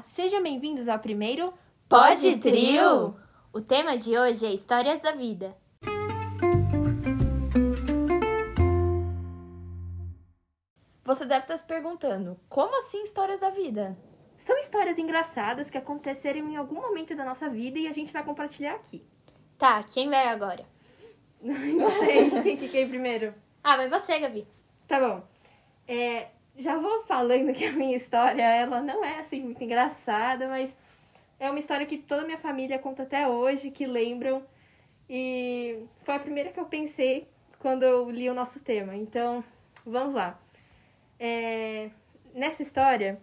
Olá, sejam bem-vindos ao primeiro Pode Trio! O tema de hoje é Histórias da Vida. Você deve estar se perguntando, como assim histórias da vida? São histórias engraçadas que aconteceram em algum momento da nossa vida e a gente vai compartilhar aqui. Tá, quem vai agora? Não sei, quem que quer ir primeiro? Ah, vai você, Gabi. Tá bom. É, já vou falando que a minha história, ela não é assim muito engraçada, mas é uma história que toda a minha família conta até hoje, que lembram. E foi a primeira que eu pensei quando eu li o nosso tema. Então, vamos lá. É, nessa história,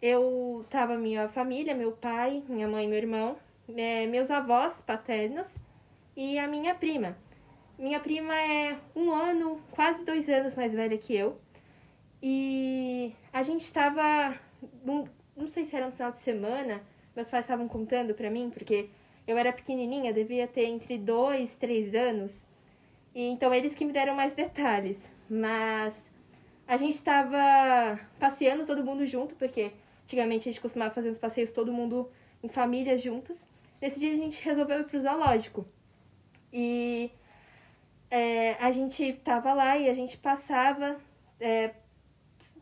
eu tava minha família, meu pai, minha mãe, meu irmão, é, meus avós paternos e a minha prima. Minha prima é um ano, quase dois anos mais velha que eu. E a gente estava, não, sei se era no final de semana, meus pais estavam contando pra mim, porque eu era pequenininha, devia ter entre dois, três anos. E então eles que me deram mais detalhes. Mas a gente estava passeando todo mundo junto, porque antigamente a gente costumava fazer os passeios todo mundo em família juntas. Nesse dia a gente resolveu ir pro zoológico. E é, a gente tava lá e a gente passava é,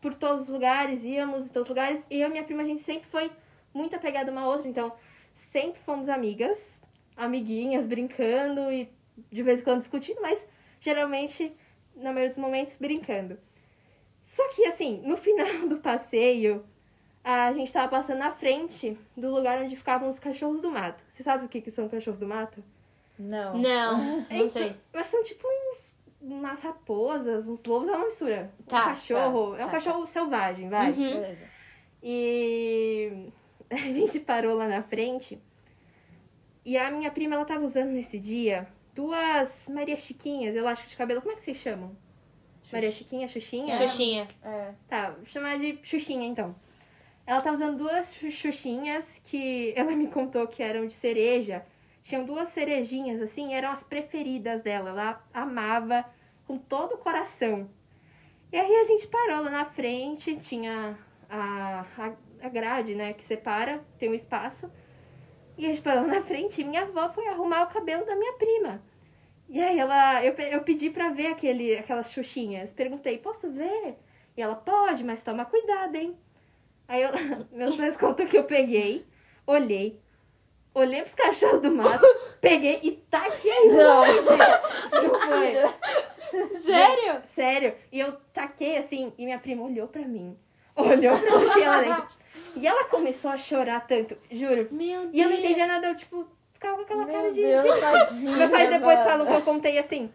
por todos os lugares, íamos em todos os lugares. E eu e minha prima, a gente sempre foi muito apegada uma à outra, então sempre fomos amigas, amiguinhas, brincando e de vez em quando discutindo, mas geralmente, na maioria dos momentos, brincando. Só que, assim, no final do passeio, a gente tava passando na frente do lugar onde ficavam os cachorros do mato. Você sabe o que, que são cachorros do mato? Não. Não, não Então, sei. Mas são tipo uns, umas raposas, uns lobos, é uma mistura. Tá, um cachorro, tá, é um tá, cachorro selvagem, vai. Uhum. Beleza. E a gente parou lá na frente. E a minha prima, ela tava usando nesse dia duas Maria Chiquinhas, elástico de cabelo. Como é que vocês chamam? Maria Chiquinha, Xuxinha? Xuxinha. É. Tá, vou chamar de Xuxinha então. Ela tá usando duas xu- Xuxinhas que ela me contou que eram de cereja. Tinham duas cerejinhas assim, eram as preferidas dela. Ela amava com todo o coração. E aí a gente parou lá na frente, tinha a, a, a grade, né, que separa, tem um espaço. E a gente parou lá na frente e minha avó foi arrumar o cabelo da minha prima. E aí ela, eu, eu pedi pra ver aquele, aquelas xuxinhas. Perguntei, posso ver? E ela, pode, mas toma cuidado, hein? Aí eu, meus pais contam que eu peguei, olhei, olhei pros cachorros do mato, peguei e taquei longe. Isso foi. Sério? Sério. E eu taquei assim, e minha prima olhou pra mim. Olhou pra Xuxinha lá dentro. E ela começou a chorar tanto, juro. Meu Deus. E eu não entendia nada, eu, tipo, ficava com aquela cara Meu de. Deus, de- tadinha, Meu pai depois mano. falou que eu contei assim.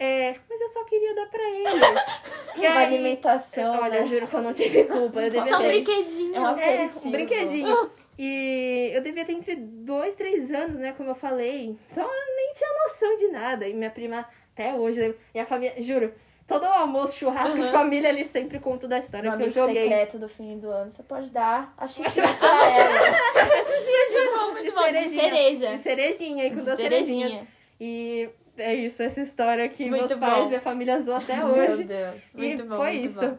É, mas eu só queria dar pra eles. E Uma aí- alimentação. Olha, né? juro que eu não tive culpa. Eu devia Só um brinquedinho. É uma- É, um brinquedinho. E eu devia ter entre dois, três anos, né? Como eu falei. Então eu nem tinha noção de nada. E minha prima, até hoje, lembra? E a família, juro, todo o almoço, churrasco de Uhum. família, eles sempre contam da história No que eu joguei. secreto do fim do ano, você pode dar a xícara xícara. pra ela. A xuxinha de, bom, de bom. De cereja. De cerejinha, e com De duas cerejinhas. cerejinha. E é isso, essa história que Muito meus pais, bom. minha família zoou até Meu hoje. Deus. Muito e bom, foi muito isso. bom.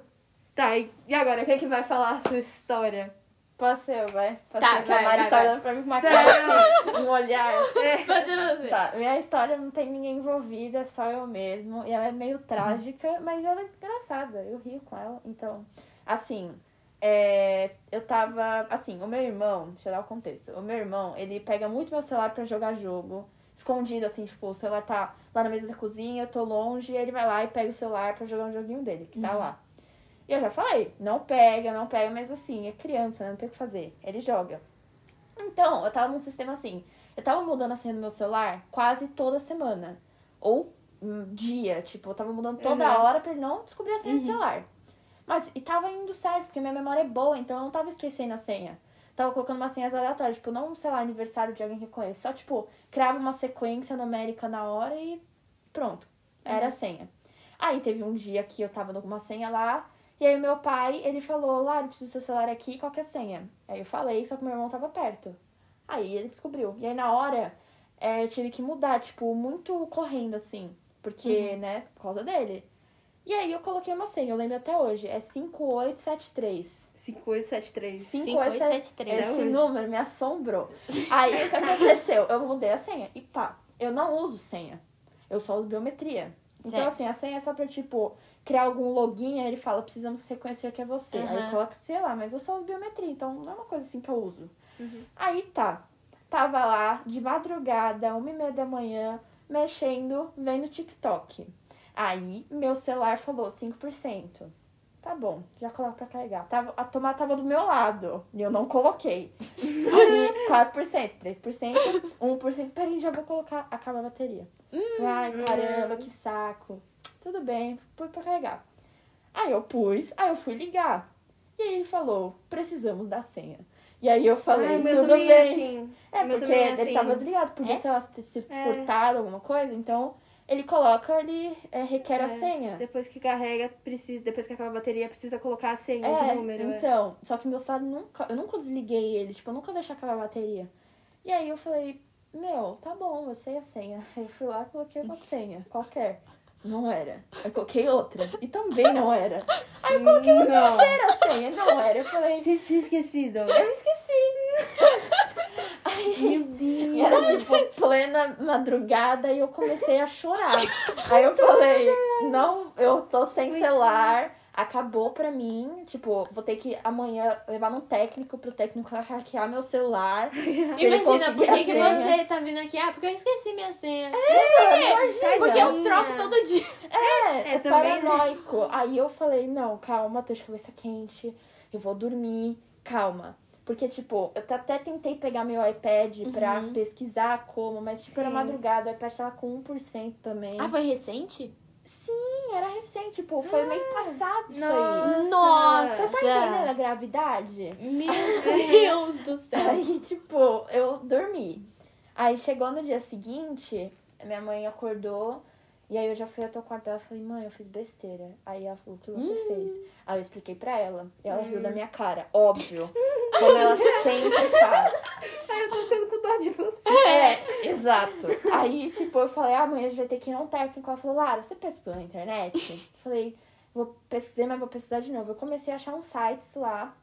Tá, e e agora? Quem é que vai falar a sua história? Pode ser, vai. Pode Tá, ser, que a vai, Mari vai, tá vai. olhando pra mim com uma Tá. cara assim, um olhar. É, Pode você. Tá, minha história não tem ninguém envolvida, é só eu mesmo. E ela é meio trágica, mas ela é engraçada. Eu rio com ela. Então, assim, é, eu tava. Assim, o meu irmão, deixa eu dar o contexto. O meu irmão, ele pega muito meu celular pra jogar jogo. Escondido, assim, tipo, o celular tá lá na mesa da cozinha, eu tô longe, e ele vai lá e pega o celular pra jogar um joguinho dele, que tá lá. E eu já falei, não pega, não pega, mas assim, é criança, né? Não tem o que fazer. Ele joga. Então, eu tava num sistema assim. Eu tava mudando a senha do meu celular quase toda semana. Ou um dia, tipo, eu tava mudando toda Uhum. hora pra ele não descobrir a senha do Uhum. celular. Mas, e tava indo certo, porque minha memória é boa, então eu não tava esquecendo a senha. Tava colocando umas senhas aleatórias, tipo, não, sei lá, aniversário de alguém que eu conheço. Só, tipo, criava uma sequência numérica na hora e pronto. Era a senha. Aí teve um dia que eu tava numa senha lá, e aí meu pai, ele falou, Lara, eu preciso do seu celular aqui, qual que é a senha? Aí eu falei, só que meu irmão tava perto. Aí ele descobriu. E aí na hora, é, eu tive que mudar, tipo, muito correndo, assim. Porque, né, por causa dele. E aí eu coloquei uma senha, eu lembro até hoje. É 5873. 5873. 5873. Esse número me assombrou. Aí o que aconteceu? Eu mudei a senha. E pá, eu não uso senha. Eu só uso biometria. Então, assim, a senha é só pra, tipo, criar algum login, aí ele fala, precisamos reconhecer que é você. Aí Aham. coloca, sei lá, mas eu só uso biometria, então não é uma coisa assim que eu uso. Uhum. Aí tá. Tava lá, de madrugada, uma e meia da manhã, mexendo, vendo TikTok. Aí, meu celular falou 5%. Tá bom, já coloco pra carregar. Tava, a tomada tava do meu lado e eu não coloquei. Aí, 4%, 3%, 1%. Peraí, já vou colocar. Acaba a bateria. Ai, caramba, que saco. Tudo bem, pus pra carregar. Aí eu pus, aí eu fui ligar. E aí ele falou, precisamos da senha. E aí eu falei, Ai, tudo também bem. é assim. É, porque é ele assim. tava desligado, podia, É? sei lá, ter sido É. furtado, alguma coisa. Então, ele coloca, ele é, requer a É, senha. Depois que carrega, precisa, depois que acaba a bateria, precisa colocar a senha É, de número. é. então, só que meu celular nunca, eu nunca desliguei ele, tipo, eu nunca deixei acabar a bateria. E aí eu falei, meu, tá bom, eu sei a senha. Aí eu fui lá e coloquei uma senha, qualquer. Não era. Eu coloquei outra. E também não era. Aí eu coloquei uma Não. terceira senha, não era. Eu falei, Você tinha esquecido. eu esqueci. Aí, Meu Deus. E era tipo plena madrugada e eu comecei a chorar. Aí eu falei, não, eu tô sem celular, acabou pra mim. Tipo, vou ter que amanhã levar num técnico pro técnico hackear meu celular. Imagina, por que, que você tá vindo aqui? Ah, porque eu esqueci minha senha. Imagina. Porque eu troco todo dia. É, É, é também, né? paranoico. Aí eu falei, não, calma, tô de cabeça quente, eu vou dormir, calma. Porque, tipo, eu até tentei pegar meu iPad pra Uhum. pesquisar como, mas, tipo, era Sim. madrugada, o iPad tava com 1% também. Ah, foi recente? Sim, era recente, tipo, foi mês passado isso aí. Nossa. Nossa. Você tá entendendo a gravidade? Meu Deus do céu. Aí, tipo, eu dormi. Aí chegou no dia seguinte, minha mãe acordou. E aí eu já fui até o quarto dela e falei, mãe, eu fiz besteira. Aí ela falou, o que você fez? Aí eu expliquei pra ela. E ela riu da minha cara, óbvio. Como ela sempre faz. Ai, eu tô ficando com dó de você. É, exato. Aí, tipo, eu falei, ah, amanhã a gente vai ter que ir num técnico. Ela falou, Lara, você pesquisou na internet? Falei, vou pesquisar, mas vou pesquisar de novo. Eu comecei a achar uns sites lá.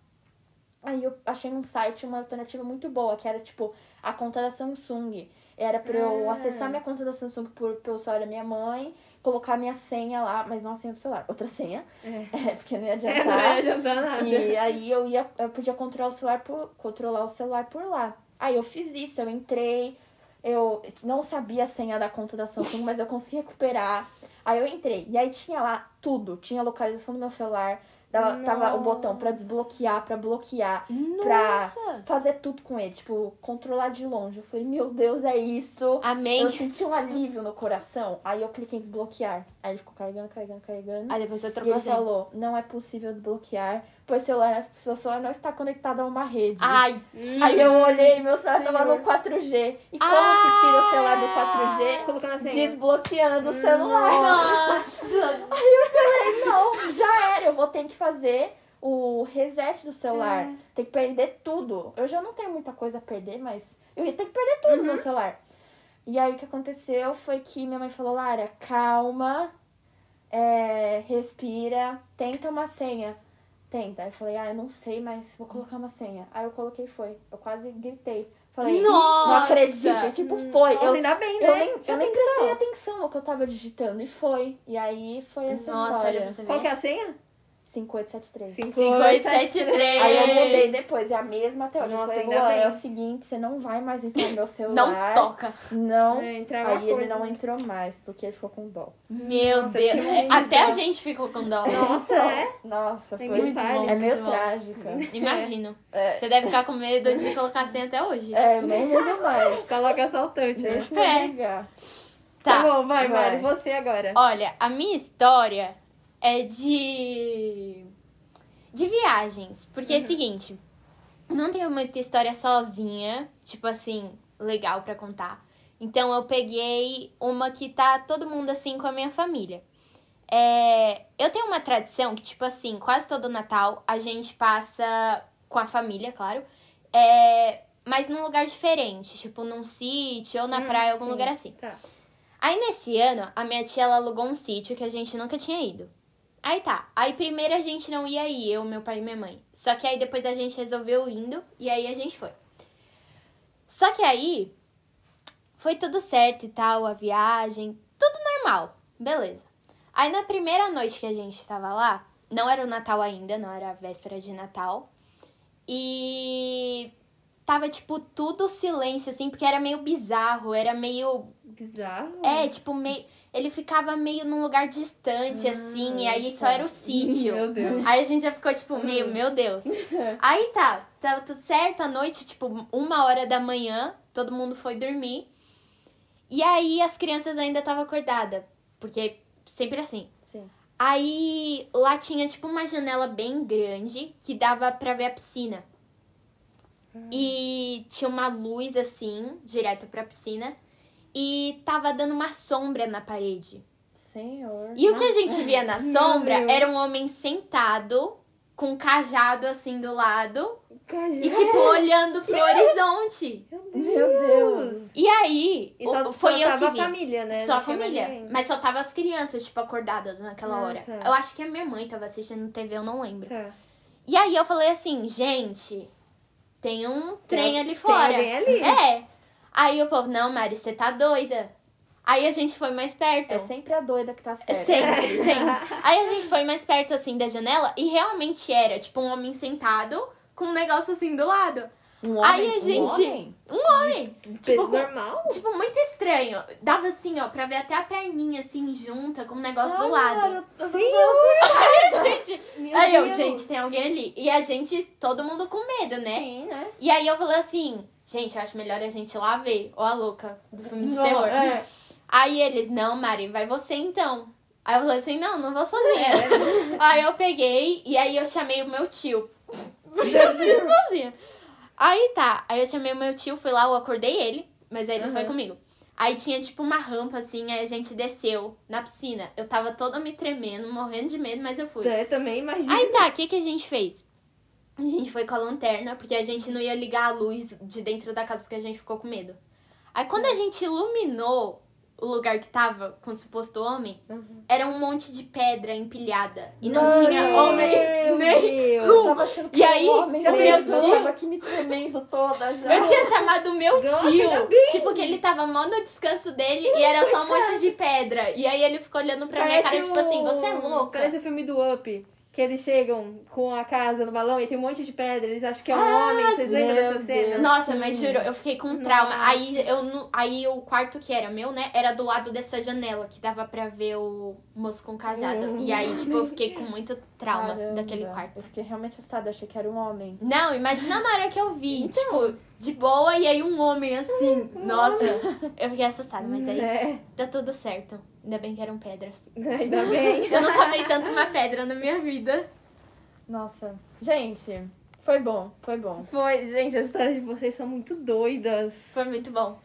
Aí eu achei um site, uma alternativa muito boa, que era, tipo, a conta da Samsung. Era pra eu Ah. acessar minha conta da Samsung por, pelo celular da minha mãe, colocar minha senha lá, mas não a senha do celular, outra senha. É. É, porque não ia É, não adiantar. ia adiantar nada. E aí eu ia, eu podia controlar o celular por, controlar o celular por lá. Aí eu fiz isso, eu entrei, eu não sabia a senha da conta da Samsung, mas eu consegui recuperar. Aí eu entrei, e aí tinha lá tudo, tinha a localização do meu celular, dava, tava o botão pra desbloquear, pra bloquear, pra Nossa. fazer tudo com ele, tipo, controlar de longe. Eu falei, meu Deus, é isso. Amém. Eu senti um alívio no coração. Aí eu cliquei em desbloquear. Aí ele ficou carregando, carregando, carregando. Aí depois você E trocou ele a senha. falou, não é possível desbloquear, pois seu celular, seu celular não está conectado a uma rede. Ai, Aí eu olhei, meu celular tava Senhor. no 4G. E como Ah! que tira o celular do 4G? Colocando a senha. Desbloqueando o celular. nossa. Falei, não, já era, eu vou ter que fazer o reset do celular. É. Tem que perder tudo. Eu já não tenho muita coisa a perder, mas eu ia ter que perder tudo no meu celular. E aí o que aconteceu foi que minha mãe falou, Lara, calma, é, respira, tenta uma senha. Tenta. Aí eu falei, ah, eu não sei, mas vou colocar uma senha. Aí eu coloquei e foi. Eu quase gritei. Falei, Nossa! não acredito. E, tipo, foi. Nossa, eu, ainda bem, né? eu nem, Já eu nem prestei atenção no que eu tava digitando. E foi. E aí foi essa Nossa, olha história. Qual que é a senha? 5873. 5873. Aí eu mudei depois, é a mesma até hoje. Nossa, eu falei, é o seguinte, você não vai mais entrar no meu Não celular. toca. Não. É, Aí ele não entrou mais, porque ele ficou com dó. Meu Nossa, Deus. Até a gente ficou com dó. Nossa, Então, é? Nossa, Tem foi. muito É falha. meio muito bom. trágica. Imagino. É. Você deve ficar com medo de colocar a senha até hoje. É, nem lembro mais. Coloca assaltante, né? Deixa eu É. ligar. Tá, Tá. bom, vai, vai. Mari. Você agora. Olha, a minha história é de. de viagens. Porque é o seguinte, não tenho muita história sozinha, tipo assim, legal pra contar. Então eu peguei uma que tá todo mundo assim com a minha família. É, eu tenho uma tradição que, tipo assim, quase todo Natal a gente passa com a família, claro. É, mas num lugar diferente, tipo num sítio ou na Hum, praia, algum sim. lugar assim. Tá. Aí nesse ano, a minha tia ela alugou um sítio que a gente nunca tinha ido. Aí tá. Aí primeiro a gente não ia ir, eu, meu pai e minha mãe. Só que aí depois a gente resolveu indo e aí a gente foi. Só que aí foi tudo certo e tal, a viagem, tudo normal, beleza. Aí na primeira noite que a gente tava lá, não era o Natal ainda, não era a véspera de Natal. E tava, tipo, tudo silêncio, assim, porque era meio bizarro, era meio. Bizarro. É, tipo, meio. Ele ficava meio num lugar distante, assim, e aí só era o sítio. Meu Deus. Aí a gente já ficou, tipo, meio, meu Deus. Aí tá, tava tudo certo à noite, tipo, uma hora da manhã, todo mundo foi dormir. E aí as crianças ainda estavam acordadas, porque sempre assim. Sim. Aí lá tinha, tipo, uma janela bem grande que dava pra ver a piscina. E tinha uma luz, assim, direto pra piscina. E tava dando uma sombra na parede. Senhor. E o que a gente via na sombra era um homem sentado, com um cajado assim do lado, Cajado. e tipo, olhando pro horizonte. Meu Deus. E aí, E só, foi só eu tava que vi. a família, né? Só a Não família. Mas só tava as crianças, tipo, acordadas naquela Ah, hora. tá. Eu acho que a minha mãe tava assistindo TV, eu não lembro. Tá. E aí eu falei assim, gente, tem um trem Tem- ali tem fora. alguém ali. É. Aí o povo, não, Mari, você tá doida. Aí a gente foi mais perto. É sempre a doida que tá certa. Sempre, sempre. Aí a gente foi mais perto, assim, da janela e realmente era, tipo, um homem sentado com um negócio assim do lado. Um Aí homem, a gente- Um homem? Um homem. Tipo, com- normal? tipo, muito estranho. Dava assim, ó, pra ver até a perninha, assim, junta com o negócio do lado. Mara, eu tô- Aí a gente... Meu Aí eu, Deus. gente, tem alguém ali. E a gente, todo mundo com medo, né? Sim, né? E aí eu falei assim, gente, eu acho melhor a gente ir lá ver. Ou a louca do filme de Não, terror. é. Aí eles, não, Mari, vai você então. Aí eu falei assim, não, não vou sozinha. aí eu peguei e aí eu chamei o meu tio. Porque eu fui sozinha. Aí tá, aí eu chamei o meu tio, fui lá, eu acordei ele, mas aí ele foi Uhum. comigo. Aí tinha tipo uma rampa assim, aí a gente desceu na piscina. Eu tava toda me tremendo, morrendo de medo, mas eu fui. É, também imagina. Aí tá, o que, que a gente fez? A gente foi com a lanterna, porque a gente não ia ligar a luz de dentro da casa, porque a gente ficou com medo. Aí quando a gente iluminou o lugar que tava com o suposto homem, Uhum. era um monte de pedra empilhada. E não tinha homem Meu nem. Eu tava achando que E aí, um homem o meu mesmo. Eu tio- tava aqui me tremendo toda já. Eu tinha chamado o meu Nossa, tio. Tipo, que ele tava mó no descanso dele e era só um monte de pedra. E aí ele ficou olhando pra minha cara, tipo assim, você é louca. Parece o filme do Up. Que eles chegam com a casa no balão e tem um monte de pedra. Eles acham que é um Ah, homem. Vocês lembram dessa cena? Nossa, mas juro, eu fiquei com trauma. Nossa. Aí, eu, não- aí o quarto que era meu, né, era do lado dessa janela, que dava pra ver o moço com cajado. Uhum. E aí, tipo, eu fiquei com muito trauma Caramba, daquele quarto. Eu fiquei realmente assustada, achei que era um homem. Não, imagina na hora que eu vi, tipo, de boa, e aí um homem assim. Nossa, eu fiquei assustada, mas aí É, dá tudo certo. Ainda bem que eram pedras. ainda bem. Eu nunca amei tanto uma pedra na minha vida. Nossa. Gente, foi bom, foi bom. Foi, gente, as histórias de vocês são muito doidas. Foi muito bom.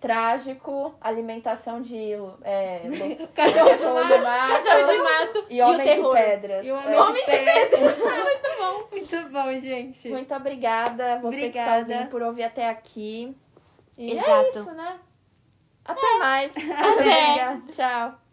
Trágico, alimentação de é, Cachorro do mato Cachorro de mato e e, o homem de pedras. E o homem É. de pedra. Muito bom. Gente. Muito obrigada, você que está Obrigada. ouvindo por ouvir até aqui. E é Exato. isso, né? Até mais. Até. Tchau.